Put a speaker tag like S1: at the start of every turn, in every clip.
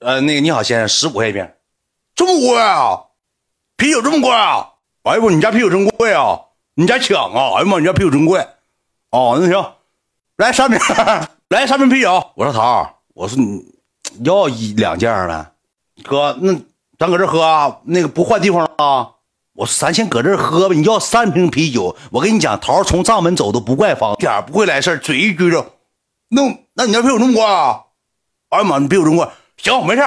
S1: 呃，那个你好先生，十五块一瓶，这么贵啊？啤酒这么贵啊？哎呦，你家啤酒真贵啊！你家抢啊！哎呀妈，你家啤酒真贵。哦，那行，来三瓶，来三瓶啤酒。我说桃，我说你要一两件呗，哥，那咱搁这喝啊，那个不换地方了啊？我说咱先搁这喝吧。你要三瓶啤酒，我跟你讲，桃从账门走都不怪方，一点不会来事，嘴一撅着，那那你家啤酒那么贵啊？哎呀妈，你啤酒这么贵，行，没事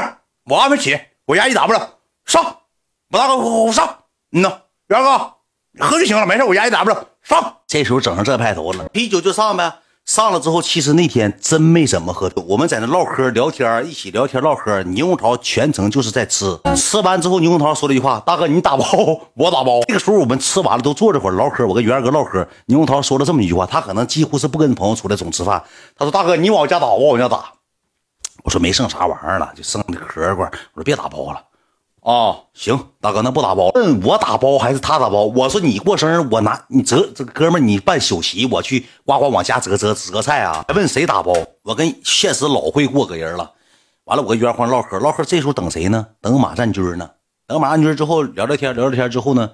S1: 我安排起，我压一 W 上，我大哥我我上，嗯呐，元哥喝就行了，没事，我压一 W 上。这时候整上这派头了，啤酒就上呗。上了之后，其实那天真没怎么喝，我们在那唠嗑聊天，一起聊天唠嗑。猕猴桃全程就是在吃，吃完之后，猕猴桃说了一句话：“大哥，你打包，我打包。”这个时候我们吃完了，都坐这会儿唠嗑。我跟元哥唠嗑，猕猴桃说了这么一句话：他可能几乎是不跟朋友出来总吃饭。他说：“大哥，你往我家打，我往家打。”我说：“没剩啥玩意儿了，就剩那壳罐。”我说：“别打包了。”啊，行，大哥，那不打包？问我打包还是他打包？我说你过生日，我拿你折这哥们儿，你办酒席，我去呱呱往家折折折菜啊？还问谁打包？我跟现实老会过个人了。完了，我跟袁欢唠嗑唠嗑，这时候等谁呢？等马占军呢？等马占军之后聊聊天聊聊天之后呢，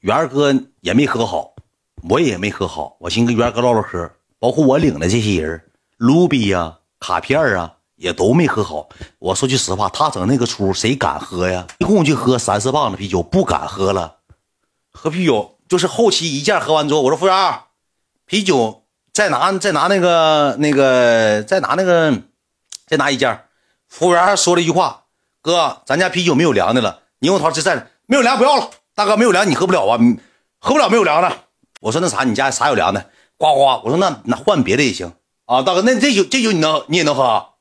S1: 袁二哥也没喝好，我也没喝好。我寻思跟袁二哥唠唠嗑，包括我领的这些人，卢比呀、卡片啊。也都没喝好。我说句实话，他整那个出，谁敢喝呀？一共就喝三四磅的啤酒，不敢喝了。喝啤酒就是后期一件喝完之后，我说服务员，啤酒再拿再拿那个那个再拿那个再拿一件。服务员还说了一句话：“哥，咱家啤酒没有凉的了。”猕猴桃这在没有凉不要了，大哥没有凉你喝不了啊，喝不了没有凉的。我说那啥，你家啥有凉的？呱呱，我说那那换别的也行啊，大哥，那这酒这酒你能你也能喝？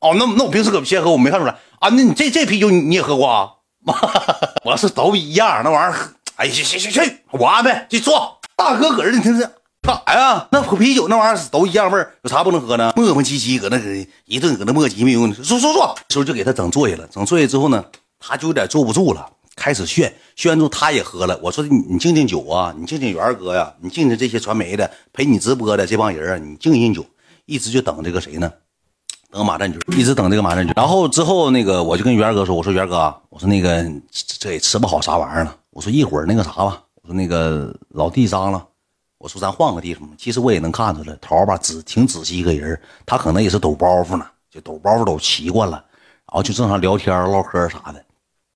S1: 哦，那那我平时可先喝，我没看出来啊。那你这这啤酒你也喝过啊？我是都一样，那玩意儿，哎，去去去去，我安排去坐。大哥搁这，你听这干啥呀？那啤酒那玩意儿都一样味儿，有啥不能喝呢？磨磨唧唧搁那一顿搁那磨叽没用。坐坐坐，时候就给他整坐下了。整坐下之后呢，他就有点坐不住了，开始炫炫完之后他也喝了。我说你你敬敬酒啊，你敬敬元哥呀，你敬敬这些传媒的陪你直播的这帮人啊，你敬敬酒，一直就等这个谁呢？等马占军，一直等这个马占军。然后之后那个，我就跟元哥说：“我说元哥，我说那个这也吃不好啥玩意儿了。我说一会儿那个啥吧，我说那个老地脏了，我说咱换个地方。其实我也能看出来，桃吧仔挺仔细一个人，他可能也是抖包袱呢，就抖包袱抖习惯了，然后就正常聊天唠嗑啥的。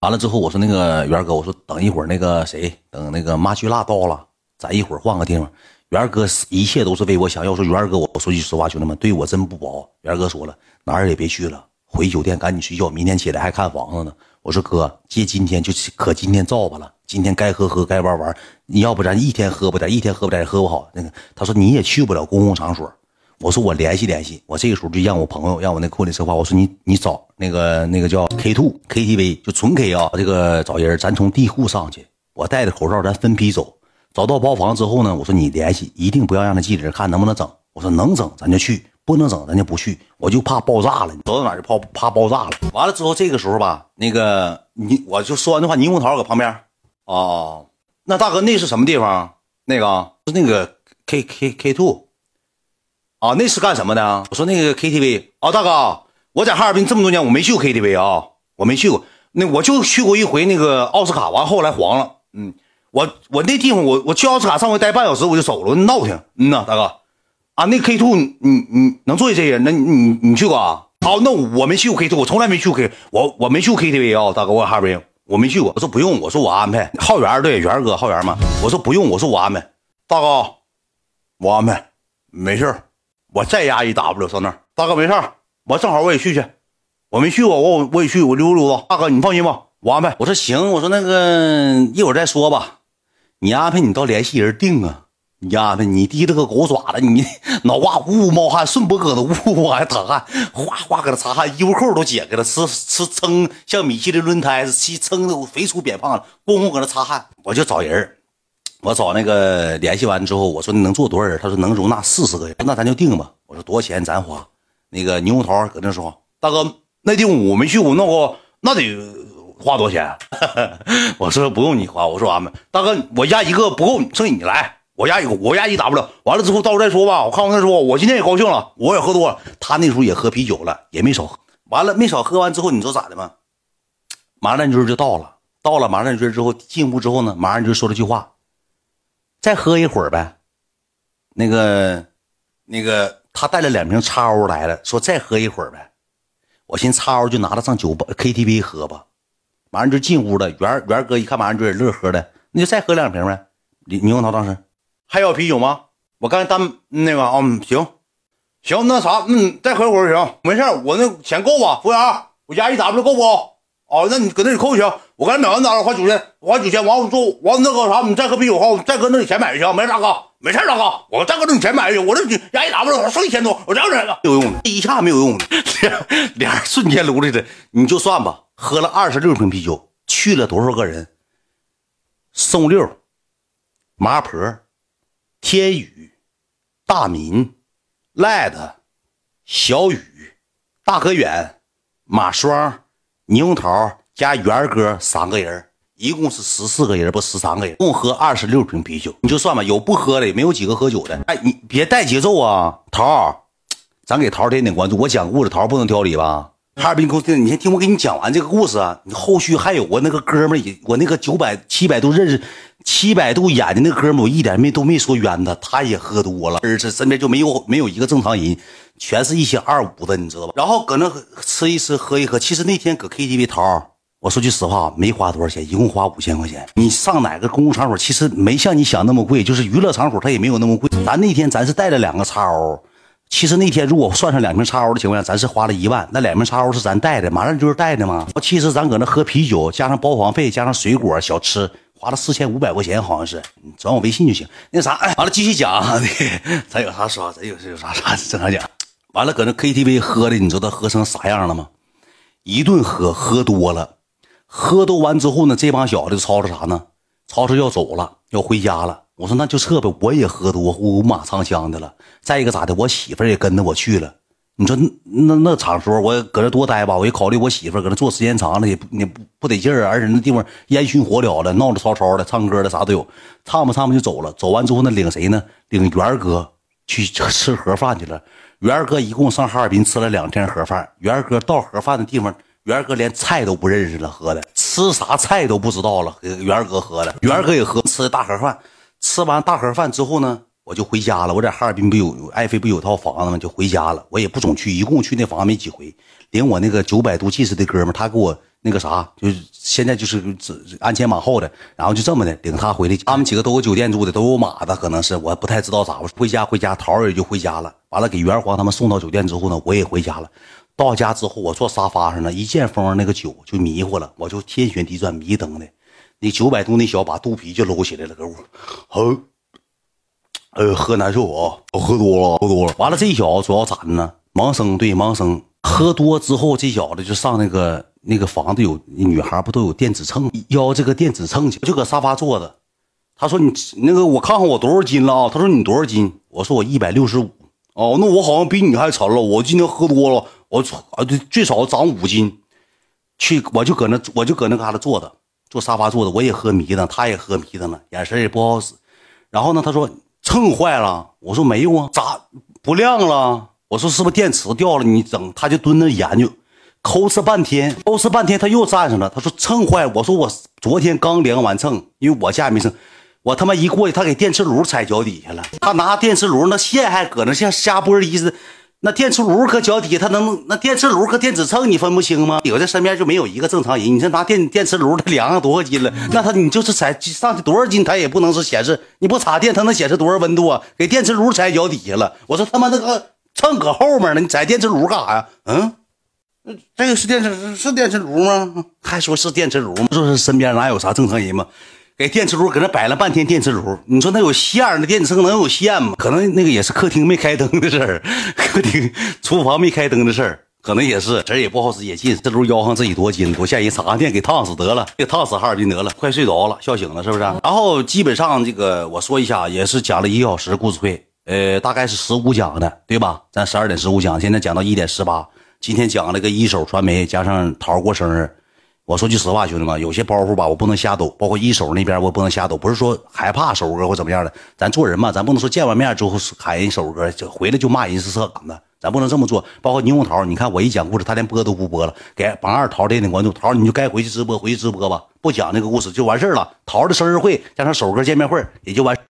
S1: 完了之后，我说那个元哥，我说等一会儿那个谁，等那个马巨辣到了，咱一会儿换个地方。”元哥一切都是为我想要。说元哥，我说句实话，兄弟们对我真不薄。元哥说了，哪儿也别去了，回酒店赶紧睡觉，明天起来还看房子呢。我说哥，借今天就可今天造吧了，今天该喝喝，该玩玩。你要不咱一天喝不点，一天喝不点，喝不好。那个他说你也去不了公共场所。我说我联系联系。我这个时候就让我朋友，让我那库里策划，我说你你找那个那个叫 K two KTV，就纯 K 啊，这个找人，咱从地库上去，我戴着口罩，咱分批走。找到包房之后呢，我说你联系，一定不要让那记者看能不能整。我说能整咱就去，不能整咱就不去。我就怕爆炸了，走到哪就怕怕爆炸了。完了之后，这个时候吧，那个你我就说完这话，猕猴桃搁旁边哦，那大哥那是什么地方？那个是那个 K K K two 啊，那是干什么的？我说那个 KTV 啊，大哥，我在哈尔滨这么多年，我没去过 KTV 啊，我没去过。那我就去过一回那个奥斯卡，完后来黄了，嗯。我我那地方我我去奥斯卡上回待半小时我就走了，闹挺。嗯呐，大哥，啊那 K two 你你能坐下这些人？那你你去过啊？好，那我没去过 K two，我从来没去过 K，我我没去过 KTV 啊，大哥，我哈尔滨我没去过。我说不用，我说我安排。浩源对，源哥，浩源嘛。我说不用，我说我安排。大哥，我安排，没事我再压一 W 上那儿。大哥没事我正好我也去去，我没去过，我我也去，我溜达溜达。大哥你放心吧，我安排。我说行，我说那个一会儿再说吧。你安排你到联系人定啊！你安排你提了个狗爪子，你 脑瓜呜呜冒汗，顺脖搁那呜呜往下淌汗，哗哗搁那擦汗，衣服扣都解开了，吃吃撑像米其林轮胎似的，撑的肥粗扁胖的，咣咣搁那擦汗。我就找人我找那个联系完之后，我说你能坐多少人？他说能容纳四十个人，那咱就定吧。我说多少钱咱花？那个猕猴桃搁那说，大哥，那地方我没去过，那个那得。花多少钱？我说不用你花，我说俺们。大哥，我压一个不够，剩下你来。我压一个，我压一 W。完了之后到时候再说吧。我看完再说。我今天也高兴了，我也喝多了。他那时候也喝啤酒了，也没少喝。完了没少喝完之后，你知道咋的吗？麻烂军就到了，到了麻烂军之后进屋之后呢，麻烂军说了句话：“再喝一会儿呗。”那个，那个他带了两瓶叉 O 来了，说再喝一会儿呗。我寻思叉 O 就拿着上酒吧 KTV 喝吧。马上就进屋了，元元哥一看马上就乐呵的，那就再喝两瓶呗。李猕猴桃当时还要啤酒吗？我刚才单那个啊，行行，那啥，嗯，再喝一会儿行，没事我那钱够吧？服务员，我加一 W 够不？哦，那你搁那里扣去，我刚才秒完单了，花九千，花九千，完我说完那个啥，你再喝啤酒哈，再搁那里钱买去，没事大哥，没事大哥，我再搁那里钱买去，我这压一 W 剩一千多，我这样子没有用的，一下没有用的，俩瞬间撸来的，你就算吧。喝了二十六瓶啤酒，去了多少个人？宋六、麻婆、天宇、大民、赖子、小雨、大河远、马双、猕猴桃加元哥三个人，一共是十四个人，不十三个人，共喝二十六瓶啤酒。你就算吧，有不喝的，也没有几个喝酒的。哎，你别带节奏啊，桃咱给桃点点关注。我讲故事，桃不能挑理吧？哈尔滨公司，你先听我给你讲完这个故事啊！你后续还有我那个哥们儿，我那个九百七百度认识，七百度眼的那哥们儿，我一点没都没说冤他，他也喝多了，而是身边就没有没有一个正常人，全是一些二五的，你知道吧？然后搁那吃一吃，喝一喝。其实那天搁 KTV 桃，我说句实话，没花多少钱，一共花五千块钱。你上哪个公共场所，其实没像你想那么贵，就是娱乐场所，它也没有那么贵。咱那天咱是带了两个叉 O。其实那天如果算上两瓶叉 O 的情况下，咱是花了一万。那两瓶叉 O 是咱带的，马上就是带的嘛。其实咱搁那喝啤酒，加上包房费，加上水果小吃，花了四千五百块钱，好像是。你转我微信就行。那啥，哎完了继续讲。咱有啥说，咱有有啥啥正常讲。完了搁那 KTV 喝的，你知道喝成啥样了吗？一顿喝，喝多了，喝多完之后呢，这帮小子吵吵啥呢？吵吵要走了，要回家了。我说那就撤呗，我也喝多五马长枪的了。再一个咋的，我媳妇也跟着我去了。你说那那场所，我搁这多待吧，我一考虑我媳妇搁那坐时间长了也也不不得劲儿，而且那地方烟熏火燎的，闹得吵吵的，唱歌的啥都有。唱吧唱吧就走了，走完之后那领谁呢？领元哥去 吃盒饭去了。元哥一共上哈尔滨吃了两天盒饭。元哥到盒饭的地方，元哥连菜都不认识了，喝的吃啥菜都不知道了。元哥喝的，元哥也喝吃的大盒饭。吃完大盒饭之后呢，我就回家了。我在哈尔滨不有爱妃不有套房子吗？就回家了。我也不总去，一共去那房子没几回。领我那个九百度近视的哥们他给我那个啥，就是现在就是鞍前马后的，然后就这么的领他回来。他们几个都有酒店住的，都有马子，可能是我不太知道咋回事。回家回家，桃儿也就回家了。完了给元皇他们送到酒店之后呢，我也回家了。到家之后，我坐沙发上呢，一见风那个酒就迷糊了，我就天旋地转，迷瞪的。那九百度那小把肚皮就搂起来了，搁屋，好，呃，喝难受啊，我喝多了，喝多了。完了，这小子主要咋的呢？盲生对盲生，喝多之后，这小子就上那个那个房子有女孩不都有电子秤，要这个电子秤去，就搁沙发坐着。他说：“你那个，我看看我多少斤了啊？”他说：“你多少斤？”我说：“我一百六十五。”哦，那我好像比你还沉了。我今天喝多了，我啊，最少长五斤。去，我就搁那，我就搁那嘎达坐着。坐沙发坐的，我也喝迷瞪，他也喝迷瞪了，眼神也不好使。然后呢，他说秤坏了，我说没有啊，咋不亮了？我说是不是电池掉了？你整，他就蹲那研究，抠哧半天，抠哧半天，他又站上了。他说秤坏，我说我昨天刚量完秤，因为我家也没秤，我他妈一过去，他给电磁炉踩脚底下了，他拿电磁炉那线还搁那像瞎玻璃似的。那电磁炉搁脚底，它能那电磁炉和电子秤你分不清吗？有这身边就没有一个正常人。你这拿电电磁炉，它量上多少斤了？那它你就是踩上去多少斤，它也不能是显示。你不插电，它能显示多少温度啊？给电磁炉踩脚底下了。我说他妈那个秤搁后面呢，你踩电磁炉干啥呀？嗯，这个是电磁是电磁炉吗？还说是电磁炉吗？说是身边哪有啥正常人吗？给电磁炉搁那摆了半天，电磁炉，你说那有线，那电子秤能有线吗？可能那个也是客厅没开灯的事儿，客厅、厨房没开灯的事儿，可能也是，这也不好使，也近。这炉腰上自己多金，多吓人，插上电给烫死得了，给烫死哈尔滨得了，快睡着了，笑醒了是不是？然后基本上这个我说一下，也是讲了一个小时故事会，呃，大概是十五讲的，对吧？咱十二点十五讲，现在讲到一点十八，今天讲了个一手传媒加上桃过生日。我说句实话，兄弟们，有些包袱吧，我不能瞎抖，包括一手那边我不能瞎抖，不是说害怕手哥或怎么样的，咱做人嘛，咱不能说见完面之后喊人手哥，就回来就骂人是色杆子。咱不能这么做。包括猕猴桃，你看我一讲故事，他连播都不播了，给榜二桃点点关注。桃你就该回去直播，回去直播吧，不讲那个故事就完事了。桃的生日会加上首哥见面会也就完。